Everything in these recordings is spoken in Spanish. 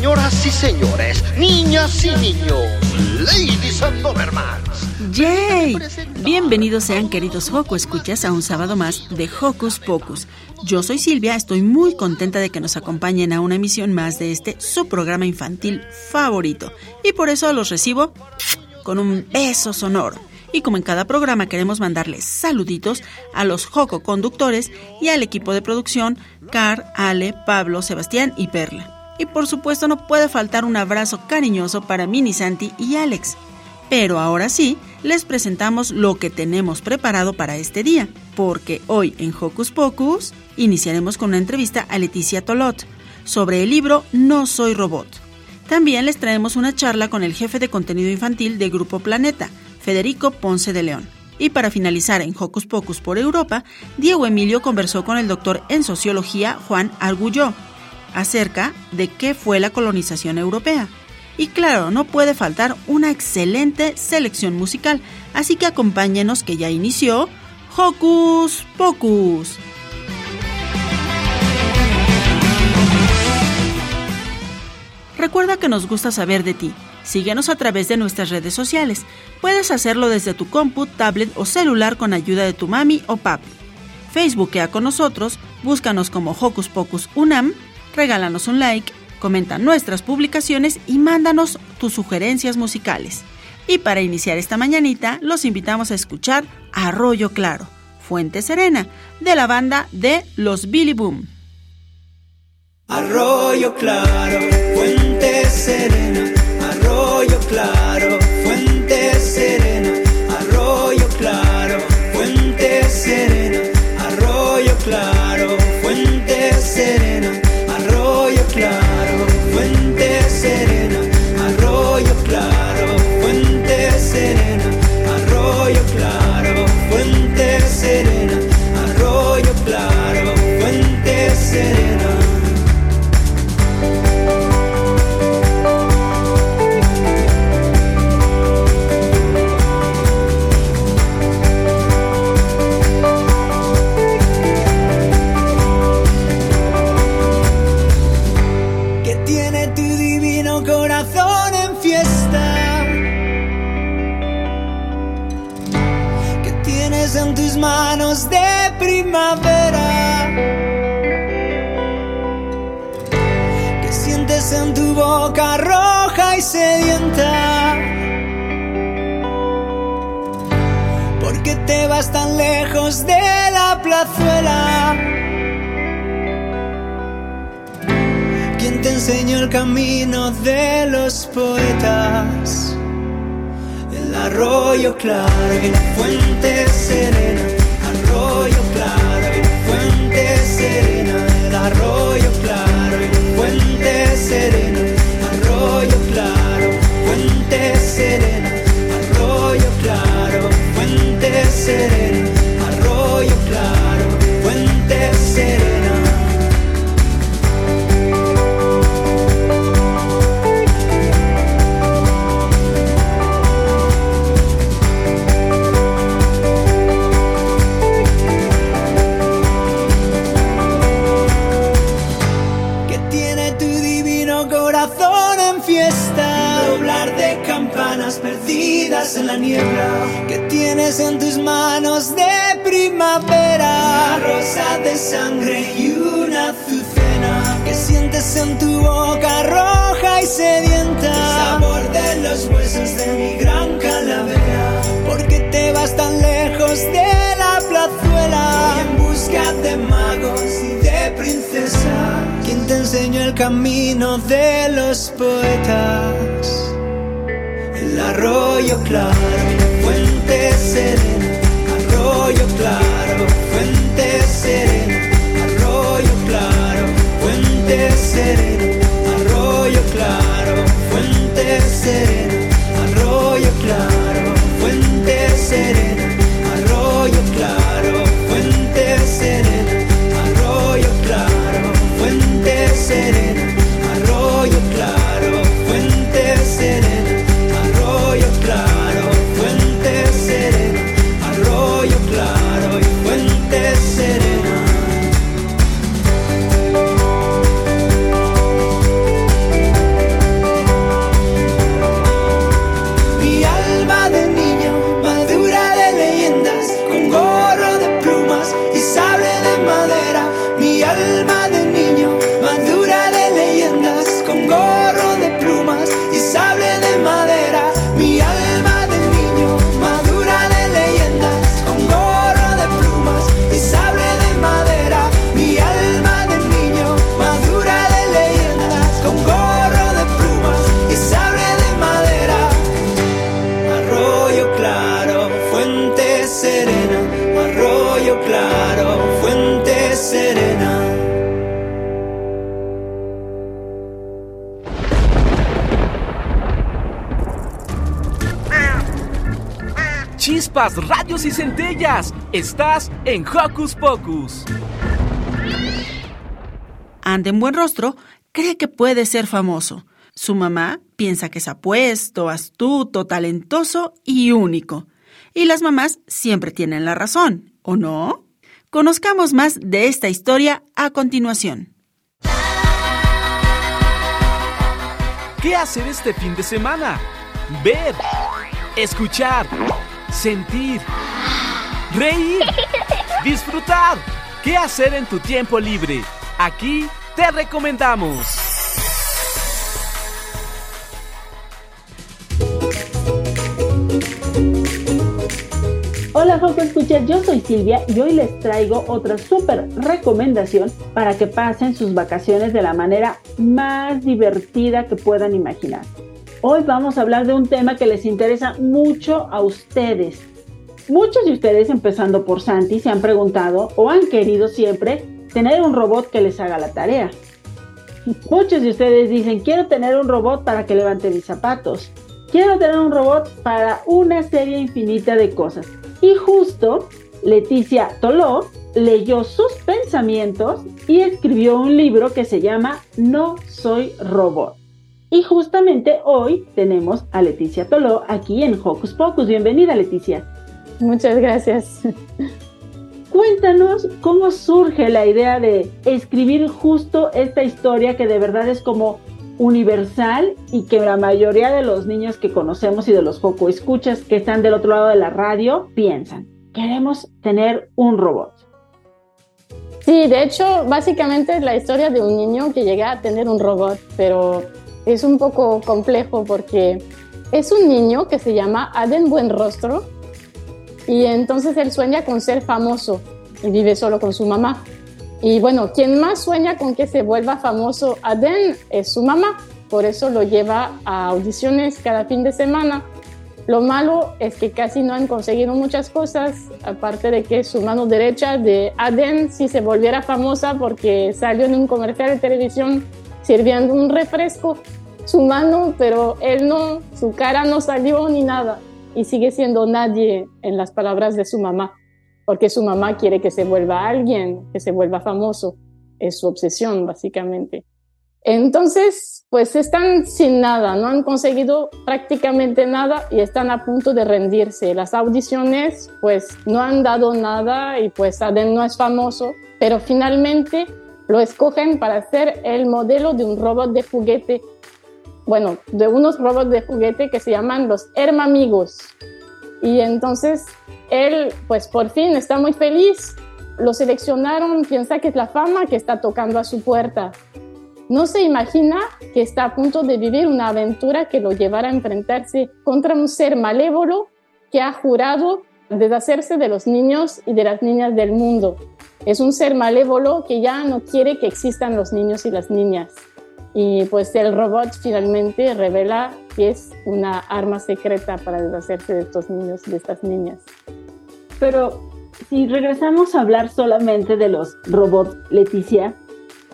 Señoras y señores, niñas y niños, ladies and Dobermans. ¡Yay! Bienvenidos sean queridos Joco Escuchas a un sábado más de Hocus Pocus. Yo soy Silvia, estoy muy contenta de que nos acompañen a una emisión más de este su programa infantil favorito. Y por eso los recibo con un beso sonoro. Y como en cada programa queremos mandarles saluditos a los Joco conductores y al equipo de producción, Car, Ale, Pablo, Sebastián y Perla. Y por supuesto no puede faltar un abrazo cariñoso para Mini Santi y Alex. Pero ahora sí, les presentamos lo que tenemos preparado para este día, porque hoy en Hocus Pocus iniciaremos con una entrevista a Leticia Tolot sobre el libro No Soy Robot. También les traemos una charla con el jefe de contenido infantil de Grupo Planeta, Federico Ponce de León. Y para finalizar en Hocus Pocus por Europa, Diego Emilio conversó con el doctor en sociología Juan Argulló acerca de qué fue la colonización europea. Y claro, no puede faltar una excelente selección musical, así que acompáñenos que ya inició Hocus Pocus. Recuerda que nos gusta saber de ti. Síguenos a través de nuestras redes sociales. Puedes hacerlo desde tu compu, tablet o celular con ayuda de tu mami o papi. Facebookea con nosotros, búscanos como Hocus Pocus Unam regálanos un like, comenta nuestras publicaciones y mándanos tus sugerencias musicales. Y para iniciar esta mañanita, los invitamos a escuchar Arroyo Claro, Fuente Serena, de la banda de Los Billy Boom. Arroyo Claro, Fuente Serena, Arroyo Claro, manos de primavera. Que sientes en tu boca roja y sedienta. Porque te vas tan lejos de la plazuela. ¿Quién te enseñó el camino de los poetas? Arroyo claro, en fuente serena, arroyo claro, en fuente serena, el arroyo claro, en fuente serena, que tienes en tus manos de primavera, rosa de sangre y una azucena que sientes en tu boca roja y sedienta. El sabor de los huesos de mi gran calavera. Porque te vas tan lejos de la plazuela. En busca de magos y de princesas. ¿Quién te enseñó el camino de los poetas? Arroyo claro, fuente serena. Arroyo claro, Estás en Hocus Pocus. Anda en buen rostro cree que puede ser famoso. Su mamá piensa que es apuesto, astuto, talentoso y único. Y las mamás siempre tienen la razón, ¿o no? Conozcamos más de esta historia a continuación. ¿Qué hacer este fin de semana? Ver, escuchar, sentir, reír, disfrutar. ¿Qué hacer en tu tiempo libre? Aquí te recomendamos. Hola Joco Escucha, yo soy Silvia y hoy les traigo otra súper recomendación para que pasen sus vacaciones de la manera más divertida que puedan imaginar. Hoy vamos a hablar de un tema que les interesa mucho a ustedes. Muchos de ustedes, empezando por Santi, se han preguntado o han querido siempre tener un robot que les haga la tarea. Muchos de ustedes dicen, quiero tener un robot para que levante mis zapatos. Quiero tener un robot para una serie infinita de cosas. Y justo Leticia Toló leyó sus pensamientos y escribió un libro que se llama No soy robot. Y justamente hoy tenemos a Leticia Toló aquí en Hocus Pocus. Bienvenida Leticia. Muchas gracias. Cuéntanos cómo surge la idea de escribir justo esta historia que de verdad es como universal y que la mayoría de los niños que conocemos y de los Joco escuchas que están del otro lado de la radio piensan, queremos tener un robot. Sí, de hecho, básicamente es la historia de un niño que llega a tener un robot, pero es un poco complejo porque es un niño que se llama Aden Buenrostro y entonces él sueña con ser famoso y vive solo con su mamá. Y bueno, quien más sueña con que se vuelva famoso Aden es su mamá, por eso lo lleva a audiciones cada fin de semana. Lo malo es que casi no han conseguido muchas cosas, aparte de que su mano derecha de Aden sí se volviera famosa porque salió en un comercial de televisión sirviendo un refresco. Su mano, pero él no, su cara no salió ni nada y sigue siendo nadie en las palabras de su mamá porque su mamá quiere que se vuelva alguien, que se vuelva famoso. Es su obsesión, básicamente. Entonces, pues están sin nada, no han conseguido prácticamente nada y están a punto de rendirse. Las audiciones, pues no han dado nada y pues Aden no es famoso, pero finalmente lo escogen para ser el modelo de un robot de juguete. Bueno, de unos robots de juguete que se llaman los Hermamigos. Y entonces él, pues por fin está muy feliz. Lo seleccionaron, piensa que es la fama que está tocando a su puerta. no se imagina que está a punto de vivir una aventura que lo llevará a enfrentarse contra un ser malévolo que ha jurado deshacerse de los niños y de las niñas del mundo. Es un ser malévolo que ya no quiere que existan los niños y las niñas. Y pues el robot finalmente revela que es una arma secreta para deshacerse de estos niños de estas niñas. Pero si regresamos a hablar solamente de los robots, Leticia,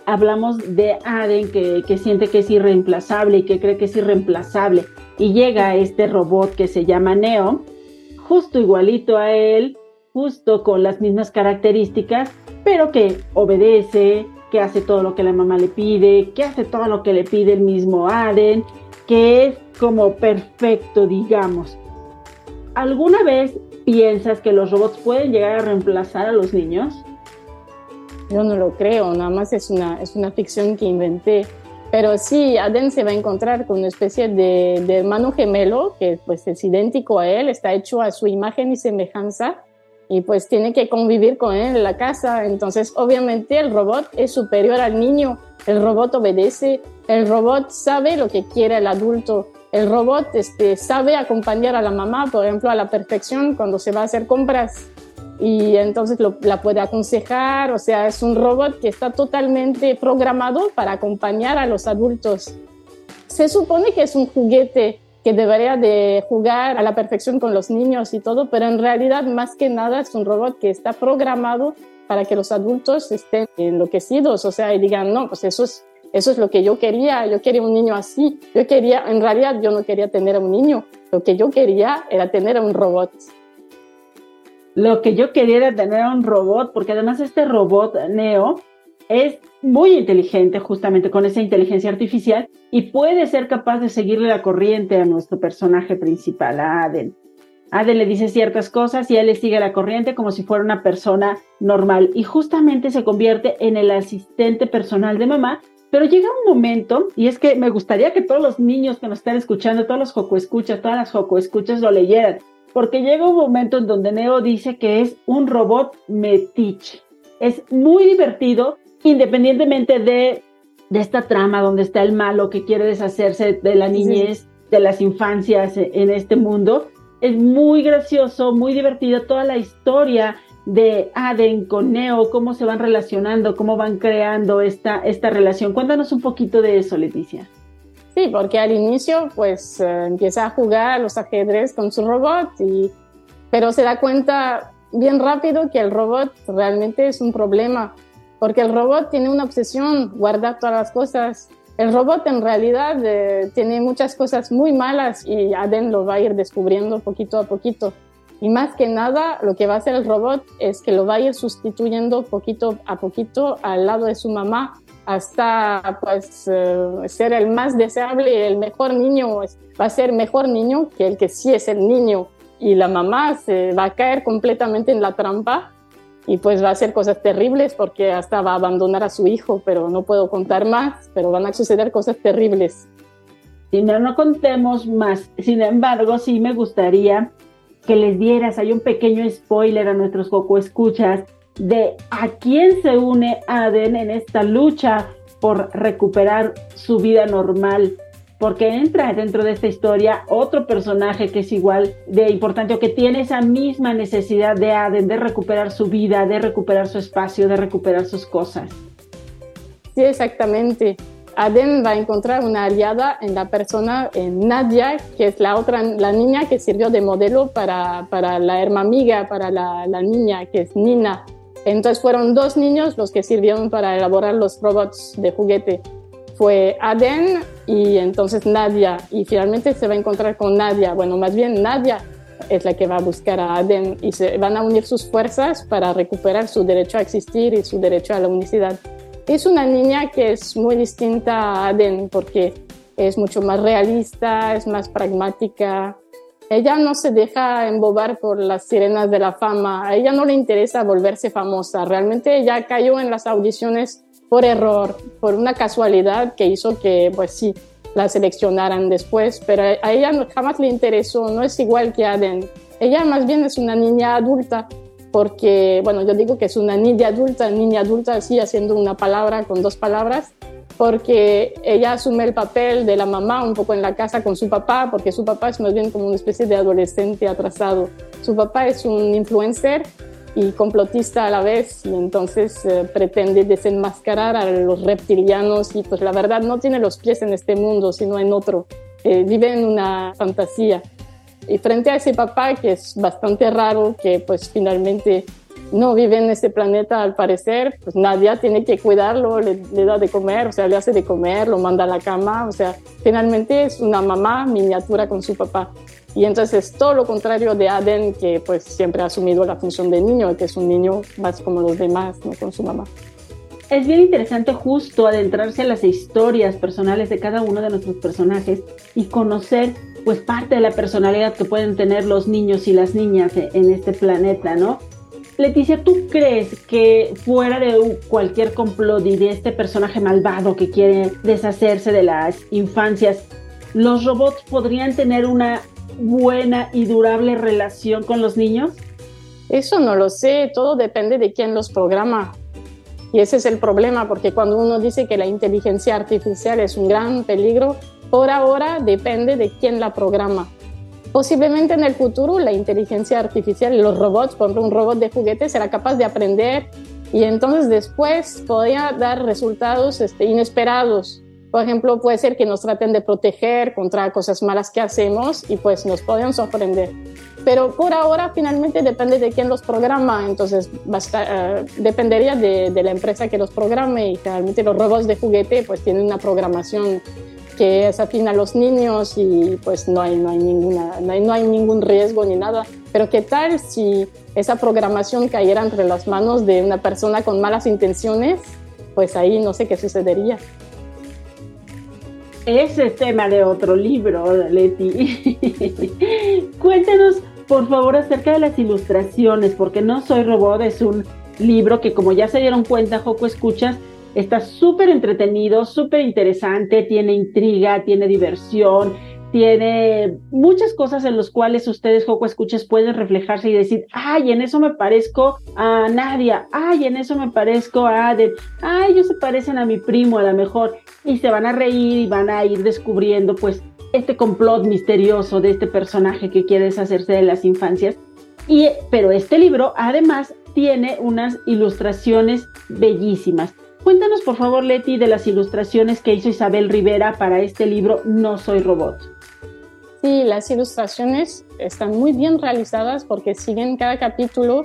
hablamos de Aden que, que, siente que es irreemplazable y que cree que es irreemplazable. Y llega este robot que se llama Neo, justo igualito a él, justo con las mismas características, pero que obedece, hace todo lo que la mamá le pide, que hace todo lo que le pide el mismo Aden, que es como perfecto, digamos. ¿Alguna vez piensas que los robots pueden llegar a reemplazar a los niños? Yo no lo creo, nada más es una, es una ficción que inventé. Pero sí, Aden se va a encontrar con una especie de, de, hermano gemelo que pues es idéntico a él, está hecho a su imagen y semejanza y pues tiene que convivir con él en la casa. Entonces, obviamente el robot es superior al niño, el robot obedece, el robot sabe lo que quiere el adulto, el robot este, sabe acompañar a la mamá, por ejemplo, a la perfección cuando se va a hacer compras. Y entonces la puede aconsejar, o sea, es un robot que está totalmente programado para acompañar a los adultos. Se supone que es un juguete que debería de jugar a la perfección con los niños y todo, pero en realidad más que nada es un robot que está programado para que los adultos estén enloquecidos, o sea, y digan, no, pues eso es, eso es lo que yo quería, yo quería un niño así, yo quería, en realidad yo no quería tener un niño, lo que yo quería era tener un robot lo que yo quería era tener un robot, porque además este robot Neo es muy inteligente justamente con esa inteligencia artificial y puede ser capaz de seguirle la corriente a nuestro personaje principal, a Aden. Aden le dice ciertas cosas y él le sigue la corriente como si fuera una persona normal y justamente se convierte en el asistente personal de mamá. Pero llega un momento, y es que me gustaría que todos los niños que nos están escuchando, todos los Joco Escuchas, todas las Joco Escuchas lo leyeran, porque llega un momento en donde Neo dice que es un robot metiche. Es muy divertido, independientemente de, de esta trama donde está el malo que quiere deshacerse de la niñez, de las infancias en este mundo. Es muy gracioso, muy divertido toda la historia de Aden con Neo, cómo se van relacionando, cómo van creando esta, esta relación. Cuéntanos un poquito de eso, Leticia. Sí, porque al inicio pues eh, empieza a jugar a los ajedrez con su robot, y, pero se da cuenta bien rápido que el robot realmente es un problema, porque el robot tiene una obsesión, guardar todas las cosas. El robot en realidad eh, tiene muchas cosas muy malas y Aden lo va a ir descubriendo poquito a poquito. Y más que nada, lo que va a hacer el robot es que lo va a ir sustituyendo poquito a poquito al lado de su mamá hasta pues eh, ser el más deseable, el mejor niño, va a ser mejor niño que el que sí es el niño y la mamá se va a caer completamente en la trampa y pues va a hacer cosas terribles porque hasta va a abandonar a su hijo, pero no puedo contar más, pero van a suceder cosas terribles. Si no, no contemos más. Sin embargo, sí me gustaría que les dieras, hay un pequeño spoiler a nuestros Coco Escuchas, de a quién se une Aden en esta lucha por recuperar su vida normal, porque entra dentro de esta historia otro personaje que es igual de importante o que tiene esa misma necesidad de Aden de recuperar su vida, de recuperar su espacio, de recuperar sus cosas. Sí, exactamente. Aden va a encontrar una aliada en la persona en Nadia, que es la otra, la niña que sirvió de modelo para, para la hermana amiga, para la, la niña que es Nina. Entonces fueron dos niños los que sirvieron para elaborar los robots de juguete. Fue Aden y entonces Nadia. Y finalmente se va a encontrar con Nadia. Bueno, más bien Nadia es la que va a buscar a Aden y se van a unir sus fuerzas para recuperar su derecho a existir y su derecho a la unicidad. Es una niña que es muy distinta a Aden porque es mucho más realista, es más pragmática, ella no se deja embobar por las sirenas de la fama, a ella no le interesa volverse famosa, realmente ella cayó en las audiciones por error, por una casualidad que hizo que, pues sí, la seleccionaran después, pero a ella jamás le interesó, no es igual que Aden. Ella más bien es una niña adulta, porque, bueno, yo digo que es una niña adulta, niña adulta, así haciendo una palabra con dos palabras, porque ella asume el papel de la mamá un poco en la casa con su papá, porque su papá es más bien como una especie de adolescente atrasado. Su papá es un influencer y complotista a la vez y entonces eh, pretende desenmascarar a los reptilianos y pues la verdad no tiene los pies en este mundo sino en otro. Eh, vive en una fantasía. Y frente a ese papá que es bastante raro, que pues finalmente no vive en este planeta al parecer, pues Nadia tiene que cuidarlo, le, da de comer, o sea, le hace de comer, lo manda a la cama, o sea, finalmente es una mamá miniatura con su papá. Y entonces es todo lo contrario de Aden, que pues siempre ha asumido la función de niño, que es un niño más como los demás, ¿no? Con su mamá. Es bien interesante justo adentrarse a las historias personales de cada uno de nuestros personajes y conocer pues parte de la personalidad que pueden tener los niños y las niñas en este planeta, ¿no? Leticia, ¿tú crees que fuera de cualquier complot y de este personaje malvado que quiere deshacerse de las infancias, los robots podrían tener una buena y durable relación con los niños? Eso no lo sé, todo depende de quién los programa. Y ese es el problema, porque cuando uno dice que la inteligencia artificial es un gran peligro, por ahora depende de quién la programa. Posiblemente en el futuro la inteligencia artificial los robots, por un robot de juguete será capaz de aprender y entonces después podría dar resultados este, inesperados. Por ejemplo, puede ser que nos traten de proteger contra cosas malas que hacemos y pues nos pueden sorprender. Pero por ahora finalmente depende de quién los programa, entonces basta, uh, dependería de, de, la empresa que los programe y realmente los robots de juguete pues tienen una programación que es afín a los niños y pues no hay, no hay, ninguna, no hay, no hay ningún riesgo ni nada. Pero ¿qué tal si esa programación cayera entre las manos de una persona con malas intenciones? Pues ahí no sé qué sucedería. Ese es tema de otro libro, Leti. Cuéntanos, por favor, acerca de las ilustraciones, porque No Soy Robot es un libro que, como ya se dieron cuenta, Joco Escuchas, Está súper entretenido, súper interesante, tiene intriga, tiene diversión, tiene muchas cosas en las cuales ustedes, Joco Escuchas, pueden reflejarse y decir, ay, en eso me parezco a Nadia, ay, en eso me parezco a Aden, ay, ellos se parecen a mi primo a lo mejor, y se van a reír y van a ir descubriendo pues este complot misterioso de este personaje que quiere deshacerse de las infancias. Y, pero este libro además tiene unas ilustraciones bellísimas. Cuéntanos, por favor, Leti, de las ilustraciones que hizo Isabel Rivera para este libro No Soy Robot. Sí, las ilustraciones están muy bien realizadas porque siguen cada capítulo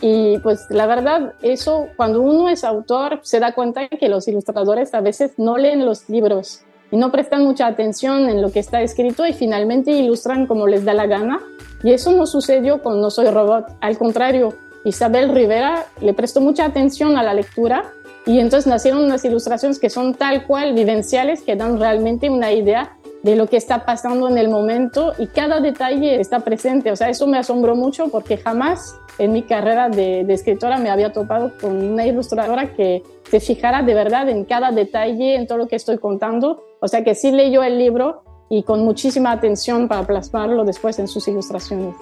y pues la verdad, eso cuando uno es autor se da cuenta que los ilustradores a veces no leen los libros y no prestan mucha atención en lo que está escrito y finalmente ilustran como les da la gana. Y eso no sucedió con No Soy Robot. Al contrario, Isabel Rivera le prestó mucha atención a la lectura y entonces nacieron unas ilustraciones que son tal cual vivenciales, que dan realmente una idea de lo que está pasando en el momento y cada detalle está presente. O sea, eso me asombró mucho porque jamás en mi carrera de, de, escritora me había topado con una ilustradora que se fijara de verdad en cada detalle, en todo lo que estoy contando. O sea, que sí leyó el libro y con muchísima atención para plasmarlo después en sus ilustraciones.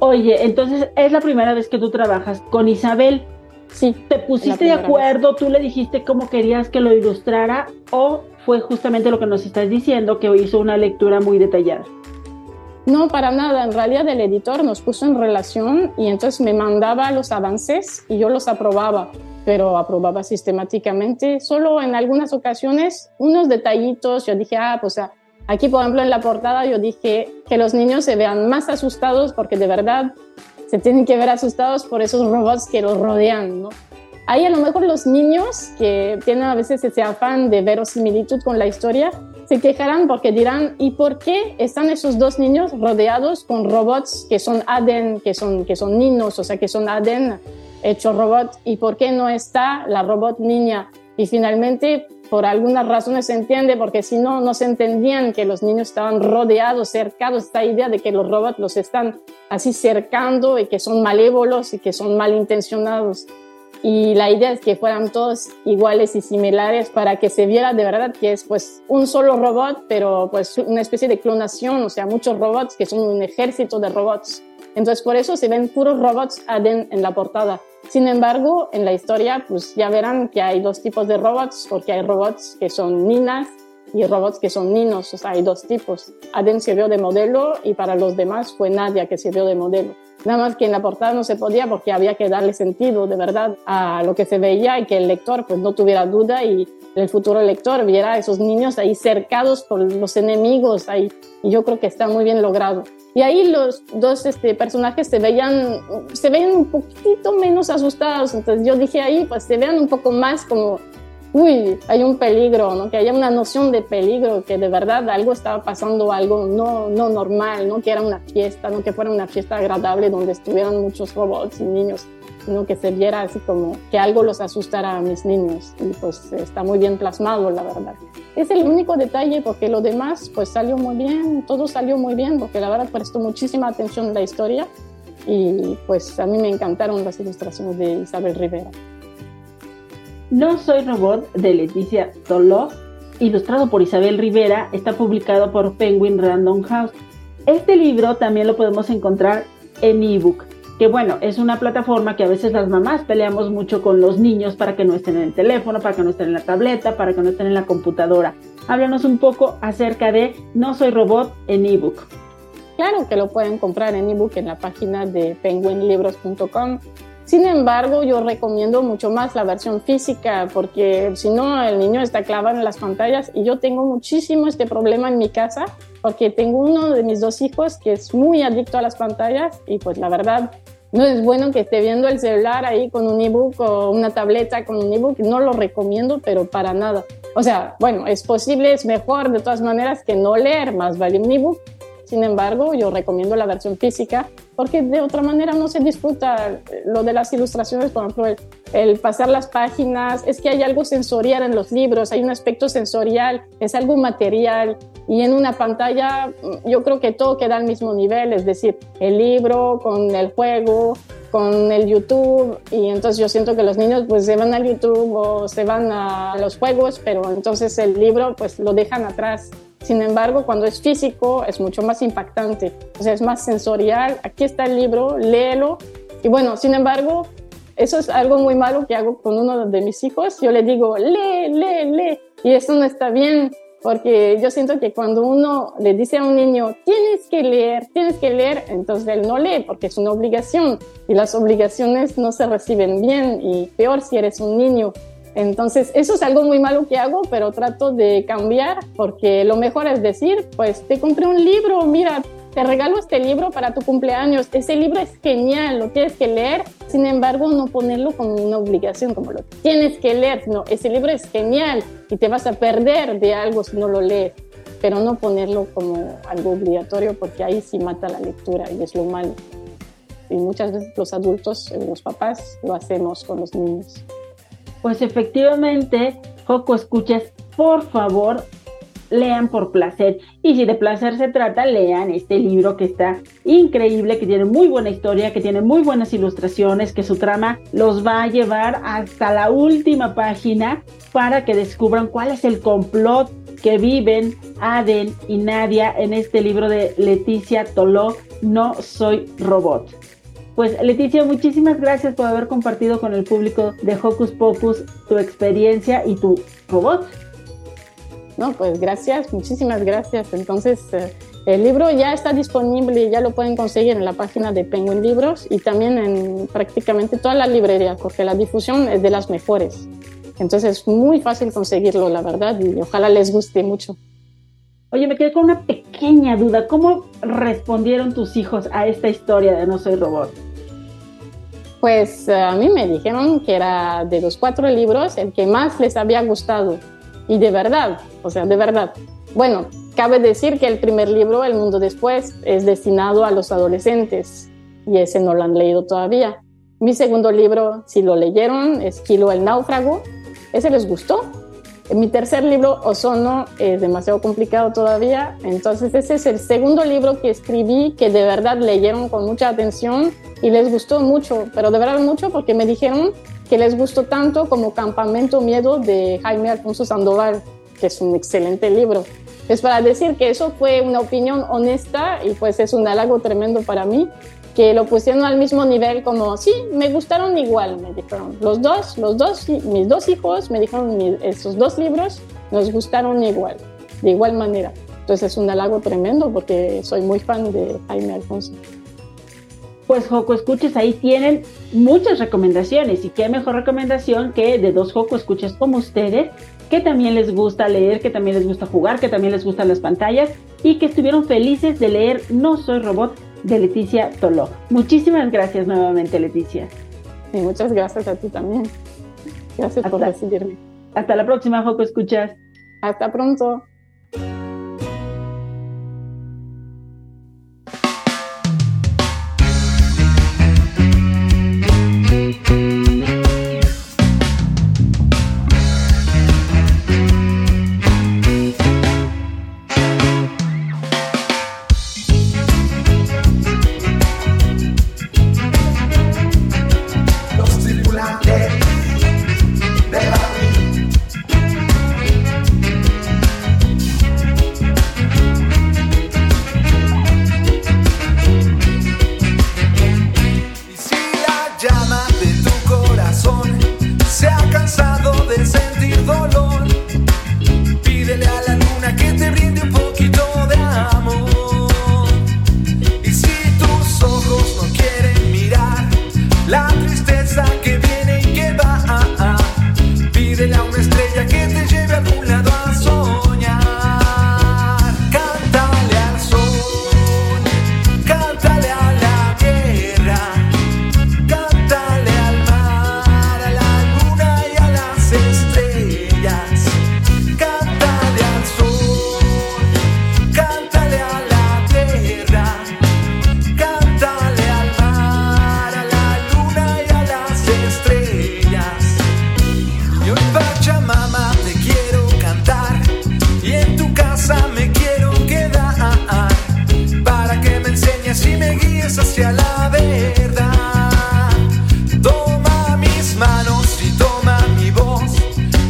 Oye, entonces es la primera vez que tú trabajas con Isabel. Sí. ¿Te pusiste de acuerdo? ¿Tú le dijiste cómo querías que lo ilustrara? ¿O fue justamente lo que nos estás diciendo, que hizo una lectura muy detallada? No, para nada. En realidad el editor nos puso en relación y entonces me mandaba los avances y yo los aprobaba, pero aprobaba sistemáticamente. Solo en algunas ocasiones, unos detallitos, yo dije, ah, pues aquí por ejemplo en la portada yo dije que los niños se vean más asustados porque de verdad se tienen que ver asustados por esos robots que los rodean, ¿no? Ahí a lo mejor los niños que tienen a veces ese afán de verosimilitud con la historia se quejarán porque dirán, ¿y por qué están esos dos niños rodeados con robots que son ADEN, que son, que son niños, o sea, que son ADEN hecho robot? ¿Y por qué no está la robot niña? Y finalmente, por algunas razones se entiende, porque si no, no se entendían que los niños estaban rodeados, cercados, esta idea de que los robots los están así cercando y que son malévolos y que son malintencionados. Y la idea es que fueran todos iguales y similares para que se viera de verdad que es pues un solo robot, pero pues una especie de clonación, o sea, muchos robots que son un ejército de robots. Entonces por eso se ven puros robots ADEN en la portada. Sin embargo, en la historia, pues ya verán que hay dos tipos de robots, porque hay robots que son ninas y robots que son niños, o sea, hay dos tipos. Aden sirvió de modelo y para los demás fue Nadia que sirvió de modelo. Nada más que en la portada no se podía porque había que darle sentido de verdad a lo que se veía y que el lector pues no tuviera duda y el futuro lector viera a esos niños ahí cercados por los enemigos ahí. Y yo creo que está muy bien logrado. Y ahí los dos este, personajes se veían, se veían un poquito menos asustados. Entonces yo dije ahí, pues se vean un poco más como uy, hay un peligro, ¿no? que haya una noción de peligro, que de verdad algo estaba pasando, algo no, no normal, ¿no? que era una fiesta, no que fuera una fiesta agradable donde estuvieran muchos robots y niños, sino que se viera así como que algo los asustara a mis niños. Y pues está muy bien plasmado, la verdad. Es el único detalle porque lo demás pues salió muy bien, todo salió muy bien, porque la verdad prestó muchísima atención a la historia y pues a mí me encantaron las ilustraciones de Isabel Rivera. No soy robot de Leticia Toló, ilustrado por Isabel Rivera, está publicado por Penguin Random House. Este libro también lo podemos encontrar en ebook, que bueno, es una plataforma que a veces las mamás peleamos mucho con los niños para que no estén en el teléfono, para que no estén en la tableta, para que no estén en la computadora. Háblanos un poco acerca de No soy robot en ebook. Claro que lo pueden comprar en ebook en la página de penguinlibros.com sin embargo, yo recomiendo mucho más la versión física porque si no, el niño está clavado en las pantallas y yo tengo muchísimo este problema en mi casa porque tengo uno de mis dos hijos que es muy adicto a las pantallas y pues la verdad no es bueno que esté viendo el celular ahí con un ebook o una tableta con un ebook, no lo recomiendo, pero para nada. O sea, bueno, es posible, es mejor de todas maneras que no leer, más vale un ebook. Sin embargo, yo recomiendo la versión física porque de otra manera no se disfruta lo de las ilustraciones, por ejemplo, el, pasar las páginas, es que hay algo sensorial en los libros, hay un aspecto sensorial, es algo material y en una pantalla mm, yo creo que todo queda al mismo nivel, es decir, el libro con el juego, con el YouTube y entonces yo siento que los niños pues se van al YouTube o se van a los juegos, pero entonces el libro pues lo dejan atrás. Sin embargo, cuando es físico es mucho más impactante, o sea, es más sensorial. Aquí está el libro, léelo. Y bueno, sin embargo, eso es algo muy malo que hago con uno de mis hijos. Yo le digo, lee, lee, lee. Y eso no está bien, porque yo siento que cuando uno le dice a un niño, tienes que leer, tienes que leer, entonces él no lee porque es una obligación. Y las obligaciones no se reciben bien, y peor si eres un niño. Entonces, eso es algo muy malo que hago, pero trato de cambiar porque lo mejor es decir, pues te compré un libro, mira, te regalo este libro para tu cumpleaños, ese libro es genial, lo tienes que leer, sin embargo, no ponerlo como una obligación, como lo tienes que leer, no, ese libro es genial y te vas a perder de algo si no lo lees, pero no ponerlo como algo obligatorio porque ahí sí mata la lectura y es lo malo. Y muchas veces los adultos, eh, los papás, lo hacemos con los niños. Pues efectivamente, Joco, escuchas, por favor, lean por placer. Y si de placer se trata, lean este libro que está increíble, que tiene muy buena historia, que tiene muy buenas ilustraciones, que su trama los va a llevar hasta la última página para que descubran cuál es el complot que viven Aden y Nadia en este libro de Leticia Toló, No Soy Robot. Pues Leticia, muchísimas gracias por haber compartido con el público de Hocus Pocus tu experiencia y tu robot. No, pues gracias, muchísimas gracias. Entonces, eh, el libro ya está disponible, ya lo pueden conseguir en la página de Penguin Libros y también en prácticamente toda la librería, porque la difusión es de las mejores. Entonces, es muy fácil conseguirlo, la verdad, y ojalá les guste mucho. Oye, me quedé con una pequeña duda. ¿Cómo respondieron tus hijos a esta historia de No Soy Robot? Pues a mí me dijeron que era de los cuatro libros el que más les había gustado. Y de verdad, o sea, de verdad. Bueno, cabe decir que el primer libro, El Mundo Después, es destinado a los adolescentes y ese no lo han leído todavía. Mi segundo libro, si lo leyeron, es Kilo el Náufrago. Ese les gustó mi tercer libro, Ozono, es demasiado complicado todavía, entonces ese es el segundo libro que escribí que de verdad leyeron con mucha atención y les gustó mucho, pero de verdad mucho porque me dijeron que les gustó tanto como Campamento Miedo de Jaime Alfonso Sandoval, que es un excelente libro. Es para decir que eso fue una opinión honesta y pues es un halago tremendo para mí que lo pusieron al mismo nivel como, sí, me gustaron igual, me dijeron. Los dos, los dos, mis dos hijos me dijeron, esos dos libros nos gustaron igual, de igual manera. Entonces es un halago tremendo porque soy muy fan de Jaime Alfonso. Pues Joco Escuches, ahí tienen muchas recomendaciones y qué mejor recomendación que de dos Joco Escuches como ustedes, que también les gusta leer, que también les gusta jugar, que también les gustan las pantallas y que estuvieron felices de leer No Soy Robot de Leticia Toló. Muchísimas gracias nuevamente, Leticia. Y muchas gracias a ti también. Gracias por recibirme. Hasta la próxima, Joco Escuchas. Hasta pronto.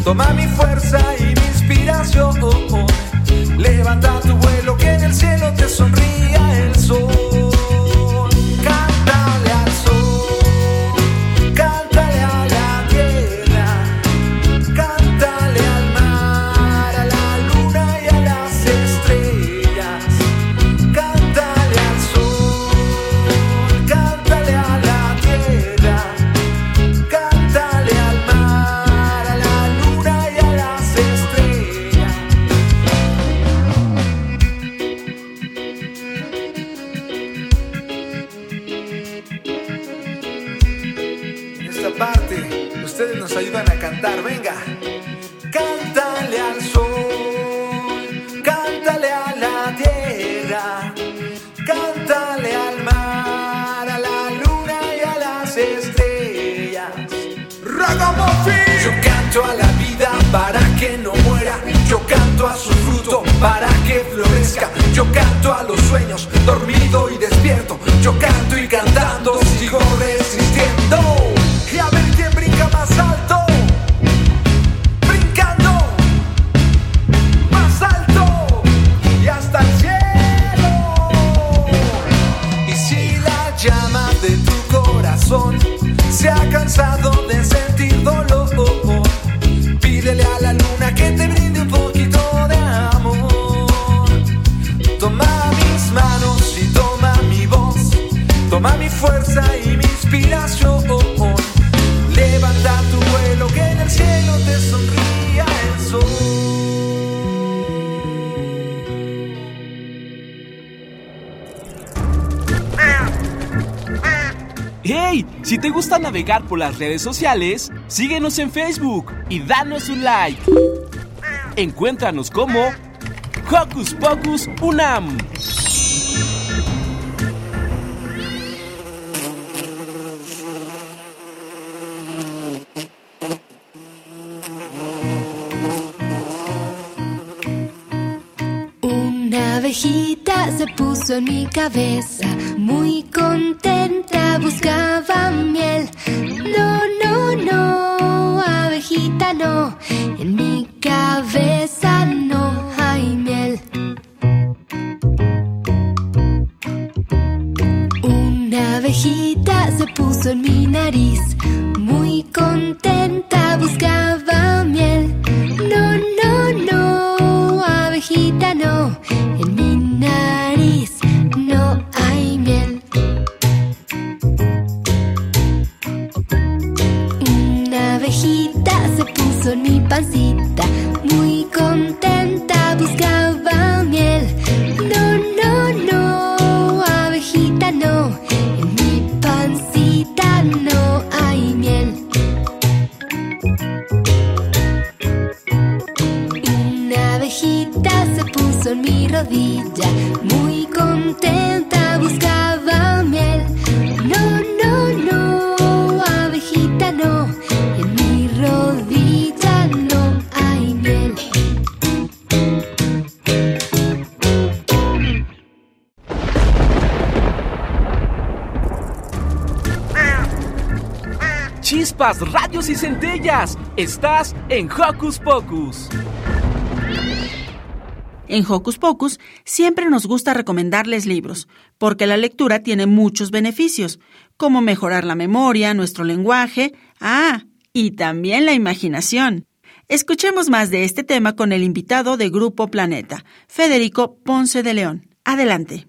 Toma mi fuerza y mi inspiración. Levanta tu vuelo que en el cielo te sonría el sol. Navegar por las redes sociales, síguenos en Facebook y danos un like. Encuéntranos como Hocus Pocus Unam. Una abejita se puso en mi cabeza, muy contenta abejita Chispas, radios y centellas. Estás en Hocus Pocus. En Hocus Pocus siempre nos gusta recomendarles libros, porque la lectura tiene muchos beneficios, como mejorar la memoria, nuestro lenguaje, ah, y también la imaginación. Escuchemos más de este tema con el invitado de Grupo Planeta, Federico Ponce de León. Adelante.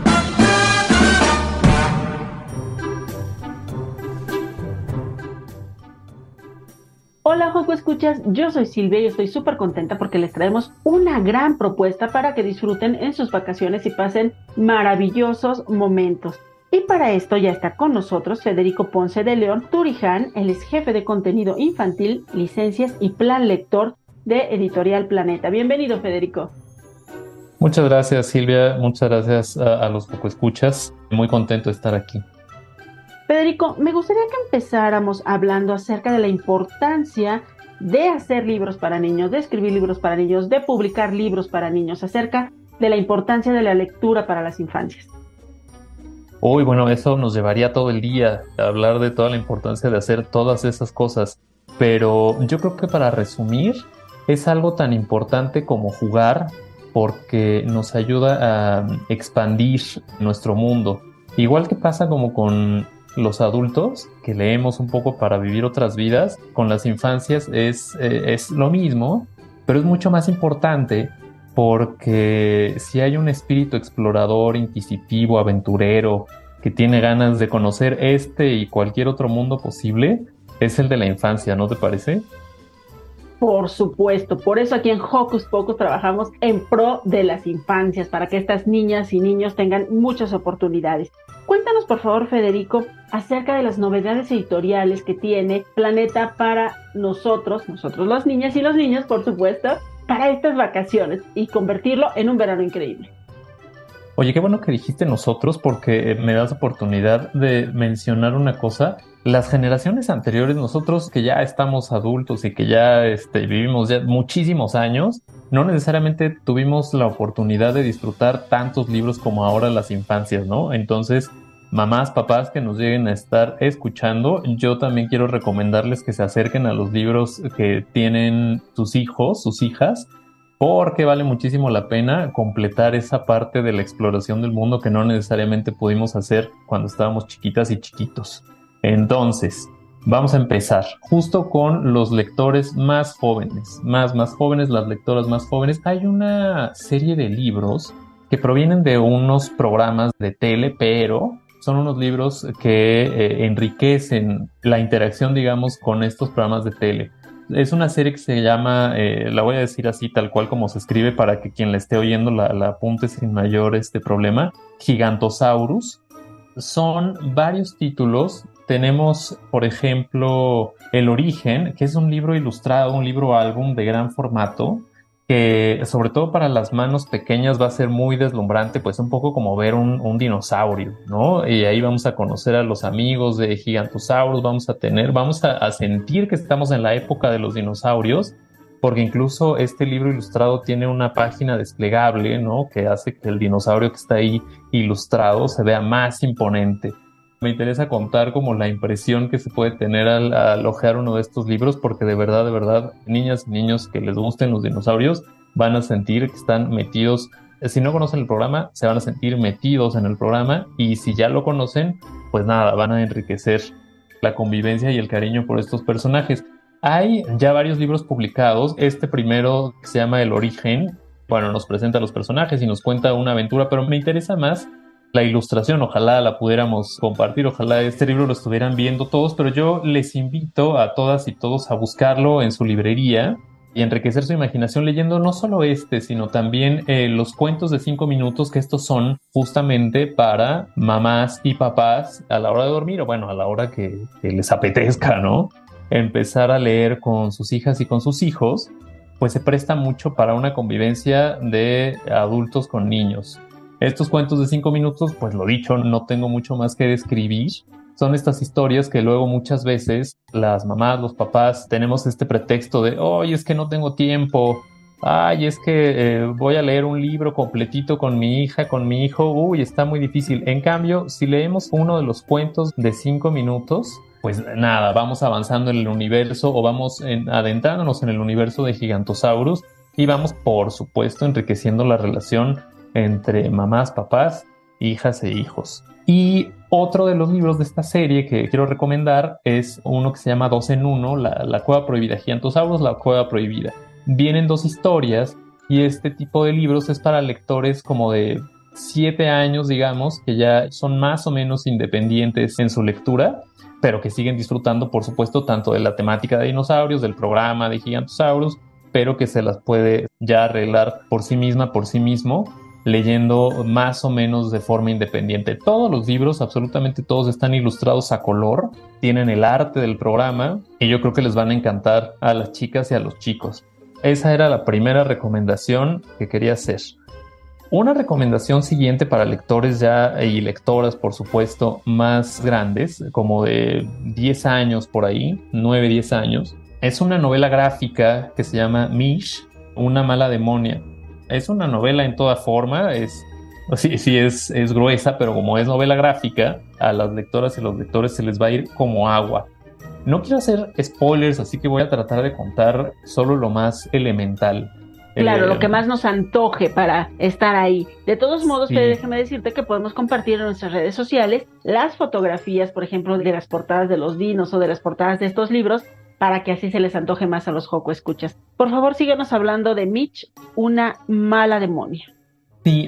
Hola Joco Escuchas, yo soy Silvia y estoy súper contenta porque les traemos una gran propuesta para que disfruten en sus vacaciones y pasen maravillosos momentos. Y para esto ya está con nosotros Federico Ponce de León Turiján, él es jefe de contenido infantil, licencias y plan lector de Editorial Planeta. Bienvenido Federico. Muchas gracias Silvia, muchas gracias a, los Joco Escuchas, muy contento de estar aquí. Federico, me gustaría que empezáramos hablando acerca de la importancia de hacer libros para niños, de escribir libros para niños, de publicar libros para niños, acerca de la importancia de la lectura para las infancias. Uy, bueno, eso nos llevaría todo el día a hablar de toda la importancia de hacer todas esas cosas, pero yo creo que para resumir, es algo tan importante como jugar porque nos ayuda a expandir nuestro mundo. Igual que pasa como con los adultos que leemos un poco para vivir otras vidas, con las infancias es, eh, es lo mismo, pero es mucho más importante porque si hay un espíritu explorador, inquisitivo, aventurero, que tiene ganas de conocer este y cualquier otro mundo posible, es el de la infancia, ¿no te parece? Por supuesto, por eso aquí en Hocus Pocus trabajamos en pro de las infancias, para que estas niñas y niños tengan muchas oportunidades. Cuéntanos, por favor, Federico, acerca de las novedades editoriales que tiene Planeta para nosotros, nosotros las niñas y los niños, por supuesto, para estas vacaciones y convertirlo en un verano increíble. Oye, qué bueno que dijiste nosotros porque me das oportunidad de mencionar una cosa. Las generaciones anteriores, nosotros que ya estamos adultos y que ya este, vivimos ya muchísimos años, no necesariamente tuvimos la oportunidad de disfrutar tantos libros como ahora las infancias, ¿no? Entonces, mamás, papás que nos lleguen a estar escuchando, yo también quiero recomendarles que se acerquen a los libros que tienen sus hijos, sus hijas, porque vale muchísimo la pena completar esa parte de la exploración del mundo que no necesariamente pudimos hacer cuando estábamos chiquitas y chiquitos. Entonces, vamos a empezar justo con los lectores más jóvenes, más, más jóvenes, las lectoras más jóvenes. Hay una serie de libros que provienen de unos programas de tele, pero son unos libros que eh, enriquecen la interacción, digamos, con estos programas de tele. Es una serie que se llama, eh, la voy a decir así, tal cual como se escribe, para que quien la esté oyendo la, la apunte sin mayor este problema. Gigantosaurus. Son varios títulos. Tenemos, por ejemplo, El Origen, que es un libro ilustrado, un libro álbum de gran formato, que sobre todo para las manos pequeñas va a ser muy deslumbrante, pues un poco como ver un, dinosaurio, ¿no? Y ahí vamos a conocer a los amigos de Gigantosaurus, vamos a tener, vamos a, sentir que estamos en la época de los dinosaurios porque incluso este libro ilustrado tiene una página desplegable, ¿no? Que hace que el dinosaurio que está ahí ilustrado se vea más imponente. Me interesa contar como la impresión que se puede tener al, al ojear uno de estos libros, porque de verdad, de verdad, niñas y niños que les gusten los dinosaurios van a sentir que están metidos si no conocen el programa, se van a sentir metidos en el programa y si ya lo conocen, pues nada, van a enriquecer la convivencia y el cariño por estos personajes. Hay ya varios libros publicados. Este primero se llama El origen. Bueno, nos presenta los personajes y nos cuenta una aventura, pero me interesa más la ilustración. Ojalá la pudiéramos compartir, ojalá este libro lo estuvieran viendo todos, pero yo les invito a todas y todos a buscarlo en su librería y enriquecer su imaginación leyendo no solo este, sino también eh, los cuentos de cinco minutos que estos son justamente para mamás y papás a la hora de dormir o bueno, a la hora que, que les apetezca, ¿no? Empezar a leer con sus hijas y con sus hijos, pues se presta mucho para una convivencia de adultos con niños. Estos cuentos de cinco minutos, pues lo dicho, no tengo mucho más que describir, son estas historias que luego muchas veces las mamás, los papás, tenemos este pretexto de, oye, es que no tengo tiempo, ay, es que eh, voy a leer un libro completito con mi hija, con mi hijo, uy, está muy difícil. En cambio, si leemos uno de los cuentos de cinco minutos, pues nada, vamos avanzando en el universo o vamos adentrándonos en el universo de Gigantosaurus y vamos, por supuesto, enriqueciendo la relación entre mamás, papás, hijas e hijos. Y otro de los libros de esta serie que quiero recomendar es uno que se llama Dos en Uno, la, Cueva Prohibida, Gigantosaurus, la Cueva Prohibida. Vienen dos historias y este tipo de libros es para lectores como de siete años, digamos, que ya son más o menos independientes en su lectura, pero que siguen disfrutando, por supuesto, tanto de la temática de dinosaurios, del programa de Gigantosaurus, pero que se las puede ya arreglar por sí misma, por sí mismo, leyendo más o menos de forma independiente. Todos los libros, absolutamente todos, están ilustrados a color, tienen el arte del programa y yo creo que les van a encantar a las chicas y a los chicos. Esa era la primera recomendación que quería hacer. Una recomendación siguiente para lectores ya y lectoras, por supuesto, más grandes, como de 10 años por ahí, 9, 10 años, es una novela gráfica que se llama Mish, una mala demonia es una novela en toda forma, es, sí, sí es, es gruesa, pero como es novela gráfica, a las lectoras y los lectores se les va a ir como agua. No quiero hacer spoilers, así que voy a tratar de contar solo lo más elemental. Claro, lo que eh, más nos antoje para estar ahí. De todos modos, déjame decirte que podemos compartir en nuestras redes sociales las fotografías, por ejemplo, de las portadas de los dinos o de las portadas de estos libros para que así se les antoje más a los Joco Escuchas. Por favor, síguenos hablando de Mitch, una mala demonia. Sí,